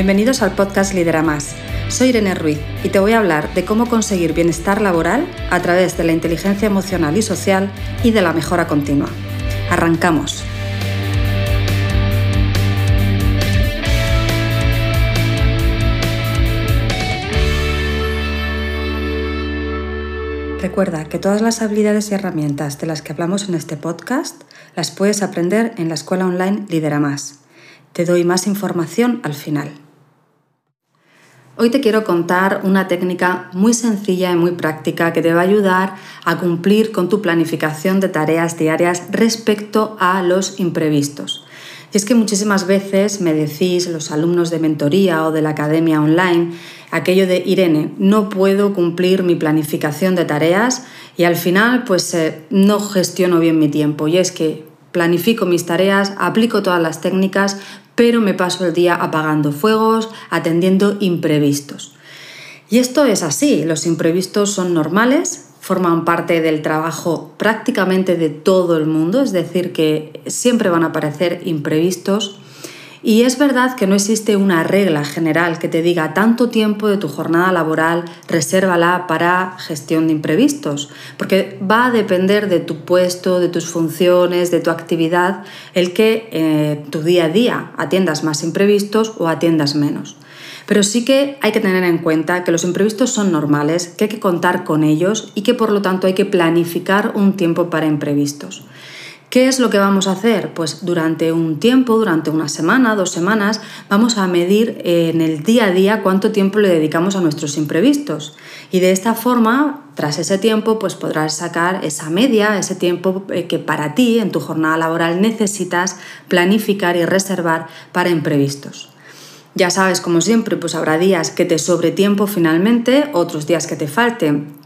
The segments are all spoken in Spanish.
Bienvenidos al podcast Lidera Más. Soy Irene Ruiz y te voy a hablar de cómo conseguir bienestar laboral a través de la inteligencia emocional y social y de la mejora continua. Arrancamos. Recuerda que todas las habilidades y herramientas de las que hablamos en este podcast las puedes aprender en la escuela online Lidera Más. Te doy más información al final. Hoy te quiero contar una técnica muy sencilla y muy práctica que te va a ayudar a cumplir con tu planificación de tareas diarias respecto a los imprevistos. Y es que muchísimas veces me decís los alumnos de mentoría o de la academia online aquello de Irene, no puedo cumplir mi planificación de tareas y al final pues eh, no gestiono bien mi tiempo. Y es que planifico mis tareas, aplico todas las técnicas, pero me paso el día apagando fuegos, atendiendo imprevistos. Y esto es así, los imprevistos son normales, forman parte del trabajo prácticamente de todo el mundo, es decir, que siempre van a aparecer imprevistos y es verdad que no existe una regla general que te diga tanto tiempo de tu jornada laboral, resérvala para gestión de imprevistos, porque va a depender de tu puesto, de tus funciones, de tu actividad, el que eh, tu día a día atiendas más imprevistos o atiendas menos. Pero sí que hay que tener en cuenta que los imprevistos son normales, que hay que contar con ellos y que por lo tanto hay que planificar un tiempo para imprevistos. ¿Qué es lo que vamos a hacer? Pues durante un tiempo, durante una semana, dos semanas, vamos a medir en el día a día cuánto tiempo le dedicamos a nuestros imprevistos. Y de esta forma, tras ese tiempo, pues podrás sacar esa media, ese tiempo eh, que para ti en tu jornada laboral necesitas planificar y reservar para imprevistos. Ya sabes, como siempre, pues habrá días que te sobre tiempo finalmente, otros días que te falten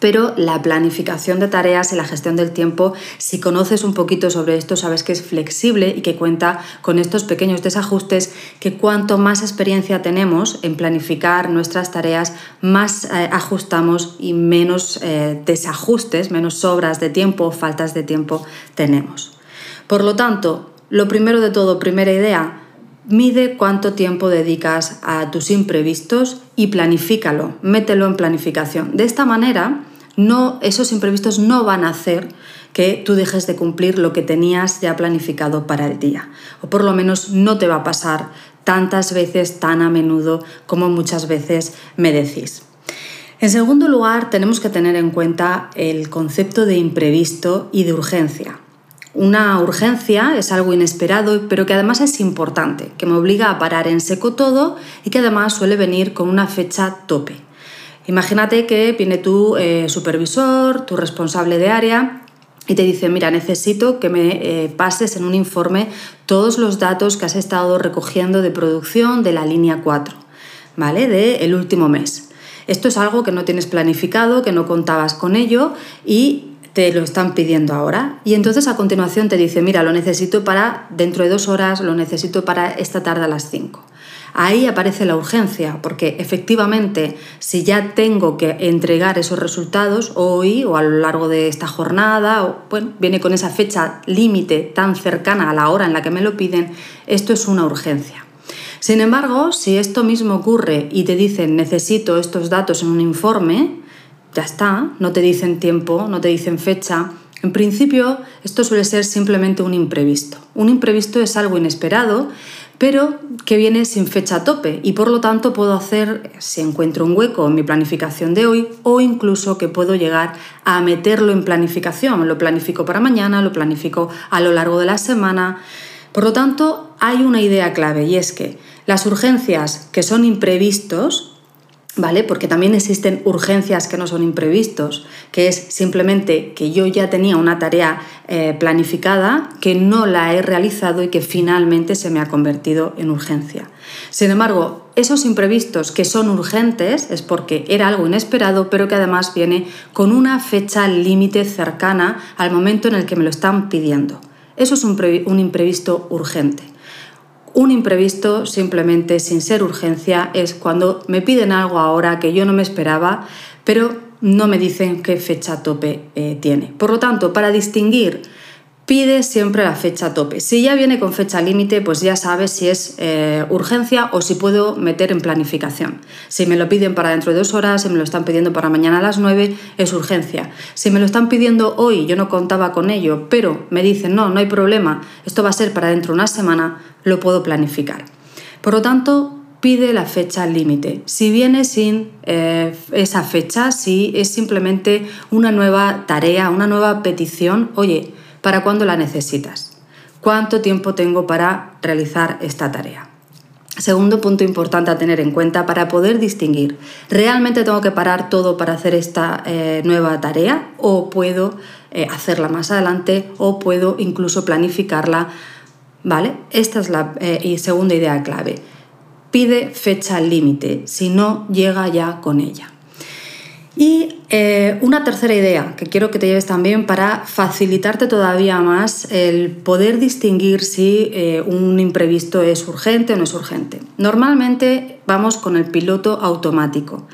pero la planificación de tareas y la gestión del tiempo, si conoces un poquito sobre esto, sabes que es flexible y que cuenta con estos pequeños desajustes que cuanto más experiencia tenemos en planificar nuestras tareas, más eh, ajustamos y menos eh, desajustes, menos sobras de tiempo o faltas de tiempo tenemos. Por lo tanto, lo primero de todo, primera idea, Mide cuánto tiempo dedicas a tus imprevistos y planifícalo, mételo en planificación. De esta manera, no, esos imprevistos no van a hacer que tú dejes de cumplir lo que tenías ya planificado para el día. O por lo menos no te va a pasar tantas veces, tan a menudo como muchas veces me decís. En segundo lugar, tenemos que tener en cuenta el concepto de imprevisto y de urgencia. Una urgencia es algo inesperado, pero que además es importante, que me obliga a parar en seco todo y que además suele venir con una fecha tope. Imagínate que viene tu eh, supervisor, tu responsable de área y te dice, mira, necesito que me eh, pases en un informe todos los datos que has estado recogiendo de producción de la línea 4, ¿vale? De el último mes. Esto es algo que no tienes planificado, que no contabas con ello y te lo están pidiendo ahora. Y entonces a continuación te dice, mira, lo necesito para dentro de dos horas, lo necesito para esta tarde a las cinco. Ahí aparece la urgencia, porque efectivamente si ya tengo que entregar esos resultados hoy o a lo largo de esta jornada, o, bueno, viene con esa fecha límite tan cercana a la hora en la que me lo piden, esto es una urgencia. Sin embargo, si esto mismo ocurre y te dicen necesito estos datos en un informe, ya está, no te dicen tiempo, no te dicen fecha. En principio, esto suele ser simplemente un imprevisto. Un imprevisto es algo inesperado, pero que viene sin fecha tope y por lo tanto puedo hacer, si encuentro un hueco en mi planificación de hoy, o incluso que puedo llegar a meterlo en planificación. Lo planifico para mañana, lo planifico a lo largo de la semana. Por lo tanto, hay una idea clave y es que las urgencias que son imprevistos ¿vale? Porque también existen urgencias que no son imprevistos, que es simplemente que yo ya tenía una tarea eh, planificada, que no la he realizado y que finalmente se me ha convertido en urgencia. Sin embargo, esos imprevistos que son urgentes es porque era algo inesperado, pero que además viene con una fecha límite cercana al momento en el que me lo están pidiendo. Eso es un imprevisto urgente. Un imprevisto, simplemente sin ser urgencia, es cuando me piden algo ahora que yo no me esperaba, pero no me dicen qué fecha tope eh, tiene. Por lo tanto, para distinguir pide siempre la fecha tope. Si ya viene con fecha límite, pues ya sabes si es eh, urgencia o si puedo meter en planificación. Si me lo piden para dentro de dos horas, si me lo están pidiendo para mañana a las nueve, es urgencia. Si me lo están pidiendo hoy, yo no contaba con ello, pero me dicen, no, no hay problema, esto va a ser para dentro de una semana, lo puedo planificar. Por lo tanto, pide la fecha límite. Si viene sin eh, esa fecha, si es simplemente una nueva tarea, una nueva petición, oye, ¿para cuándo la necesitas? ¿Cuánto tiempo tengo para realizar esta tarea? Segundo punto importante a tener en cuenta para poder distinguir, ¿realmente tengo que parar todo para hacer esta eh, nueva tarea o puedo eh, hacerla más adelante o puedo incluso planificarla? ¿Vale? Esta es la segunda idea clave pide fecha límite, si no llega ya con ella. Y eh, una tercera idea que quiero que te lleves también para facilitarte todavía más el poder distinguir si eh, un imprevisto es urgente o no es urgente. Normalmente vamos con el piloto automático.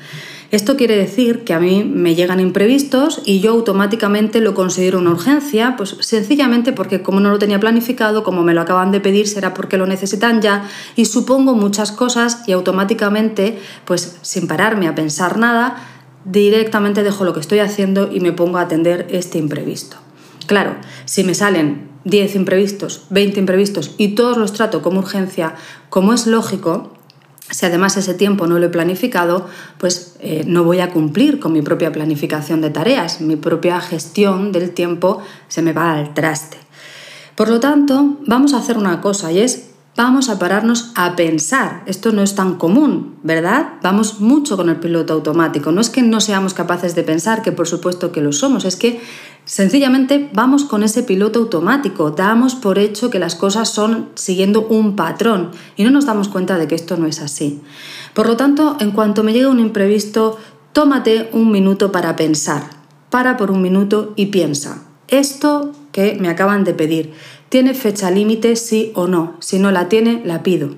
Esto quiere decir que a mí me llegan imprevistos y yo automáticamente lo considero una urgencia, pues sencillamente porque como no lo tenía planificado, como me lo acaban de pedir, será porque lo necesitan ya y supongo muchas cosas y automáticamente, pues sin pararme a pensar nada, directamente dejo lo que estoy haciendo y me pongo a atender este imprevisto. Claro, si me salen 10 imprevistos, 20 imprevistos y todos los trato como urgencia, como es lógico, si además ese tiempo no lo he planificado, pues eh, no voy a cumplir con mi propia planificación de tareas, mi propia gestión del tiempo se me va al traste. Por lo tanto, vamos a hacer una cosa y es vamos a pararnos a pensar. Esto no es tan común, ¿verdad? Vamos mucho con el piloto automático. No es que no seamos capaces de pensar, que por supuesto que lo somos, es que sencillamente vamos con ese piloto automático, damos por hecho que las cosas son siguiendo un patrón y no nos damos cuenta de que esto no es así. Por lo tanto, en cuanto me llega un imprevisto, tómate un minuto para pensar. Para por un minuto y piensa. Esto que me acaban de pedir, ¿tiene fecha límite sí o no? Si no la tiene, la pido.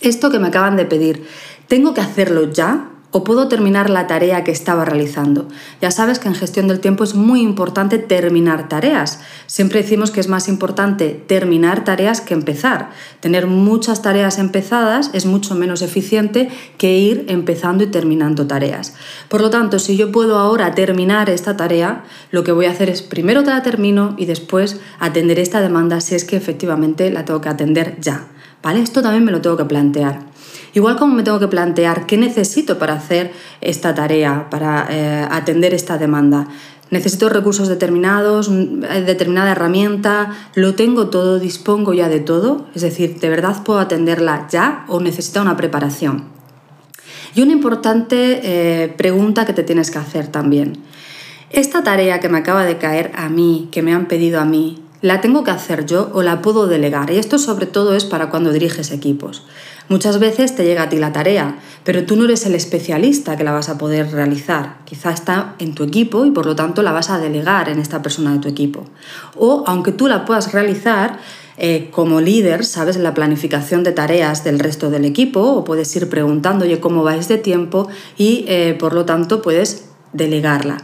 Esto que me acaban de pedir, ¿tengo que hacerlo ya? O puedo terminar la tarea que estaba realizando. Ya sabes que en gestión del tiempo es muy importante terminar tareas. Siempre decimos que es más importante terminar tareas que empezar. Tener muchas tareas empezadas es mucho menos eficiente que ir empezando y terminando tareas. Por lo tanto, si yo puedo ahora terminar esta tarea, lo que voy a hacer es primero te la termino y después atender esta demanda si es que efectivamente la tengo que atender ya. ¿Vale? Esto también me lo tengo que plantear. Igual como me tengo que plantear qué necesito para hacer esta tarea, para eh, atender esta demanda. Necesito recursos determinados, eh, determinada herramienta, lo tengo todo, dispongo ya de todo, es decir, ¿de verdad puedo atenderla ya o necesito una preparación? Y una importante eh, pregunta que te tienes que hacer también. Esta tarea que me acaba de caer a mí, que me han pedido a mí, ¿la tengo que hacer yo o la puedo delegar? Y esto sobre todo es para cuando diriges equipos. Muchas veces te llega a ti la tarea, pero tú no eres el especialista que la vas a poder realizar. Quizá está en tu equipo y por lo tanto la vas a delegar en esta persona de tu equipo. O aunque tú la puedas realizar, eh, como líder sabes la planificación de tareas del resto del equipo o puedes ir preguntando, cómo vais de tiempo y eh, por lo tanto puedes delegarla.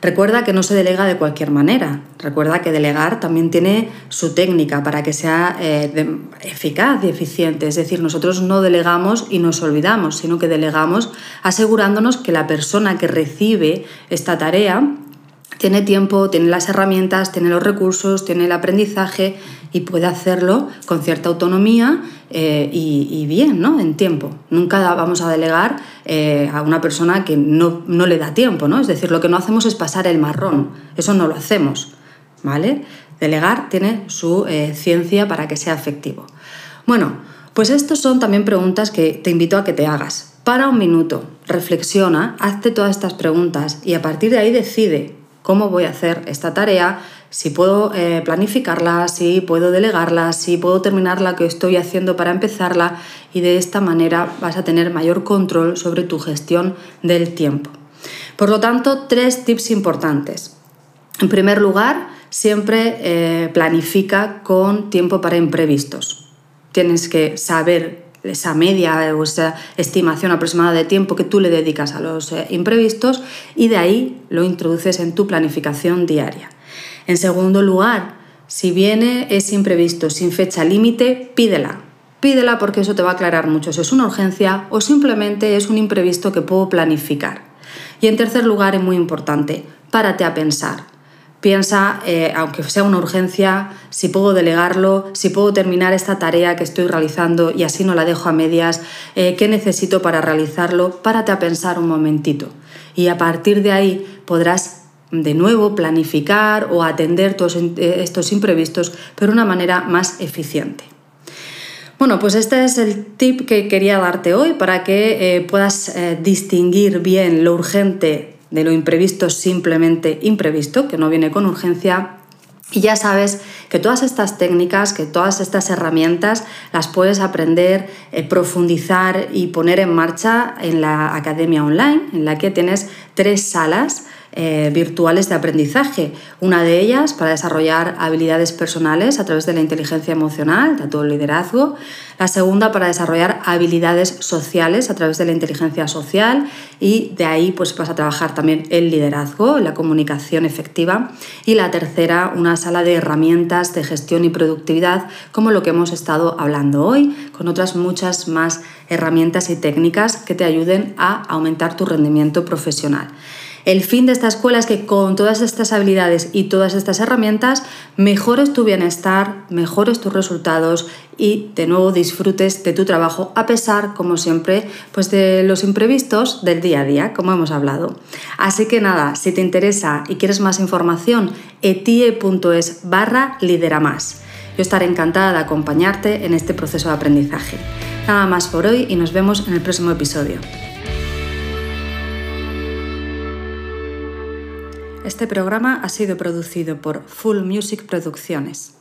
Recuerda que no se delega de cualquier manera. Recuerda que delegar también tiene su técnica para que sea eh, eficaz y eficiente. Es decir, nosotros no delegamos y nos olvidamos, sino que delegamos asegurándonos que la persona que recibe esta tarea tiene tiempo, tiene las herramientas, tiene los recursos, tiene el aprendizaje y puede hacerlo con cierta autonomía eh, y, bien, ¿no? En tiempo. Nunca vamos a delegar eh, a una persona que no, le da tiempo, ¿no? Es decir, lo que no hacemos es pasar el marrón. Eso no lo hacemos, ¿vale? Delegar tiene su eh, ciencia para que sea efectivo. Bueno, pues estas son también preguntas que te invito a que te hagas. Para un minuto, reflexiona, hazte todas estas preguntas y a partir de ahí decide cómo voy a hacer esta tarea, si puedo eh, planificarla, si puedo delegarla, si puedo terminar la que estoy haciendo para empezarla y de esta manera vas a tener mayor control sobre tu gestión del tiempo. Por lo tanto, tres tips importantes. En primer lugar, siempre eh, planifica con tiempo para imprevistos. Tienes que saber esa media o esa estimación aproximada de tiempo que tú le dedicas a los eh, imprevistos y de ahí lo introduces en tu planificación diaria. En segundo lugar, Si viene ese imprevisto sin fecha límite, pídela. Pídela porque eso te va a aclarar mucho si es una urgencia o simplemente es un imprevisto que puedo planificar. Y en tercer lugar, es muy importante, párate a pensar. Piensa, eh, aunque sea una urgencia, si puedo delegarlo, si puedo terminar esta tarea que estoy realizando y así no la dejo a medias, eh, qué necesito para realizarlo, párate a pensar un momentito. Y a partir de ahí podrás de nuevo planificar o atender todos eh, estos imprevistos, pero de una manera más eficiente. Bueno, pues este es el tip que quería darte hoy para que puedas distinguir bien lo urgente de lo imprevisto simplemente imprevisto, que no viene con urgencia. Y ya sabes que todas estas técnicas, que todas estas herramientas las puedes aprender, eh, profundizar y poner en marcha en la academia online, en la que tienes tres salas eh, virtuales de aprendizaje. Una de ellas para desarrollar habilidades personales a través de la inteligencia emocional, de todo el liderazgo. La segunda para desarrollar habilidades sociales a través de la inteligencia social y de ahí pues vas a trabajar también el liderazgo, la comunicación efectiva. Y la tercera, una sala de herramientas de gestión y productividad como lo que hemos estado hablando hoy, con otras muchas más herramientas y técnicas que te ayuden a aumentar tu rendimiento profesional. El fin de esta escuela es que con todas estas habilidades y todas estas herramientas mejores tu bienestar, mejores tus resultados y de nuevo disfrutes de tu trabajo a pesar, como siempre, pues de los imprevistos del día a día, como hemos hablado. Así que nada, si te interesa y quieres más información, etie.es barra lidera más. Yo estaré encantada de acompañarte en este proceso de aprendizaje. Nada más por hoy y nos vemos en el próximo episodio. Este programa ha sido producido por Full Music Producciones.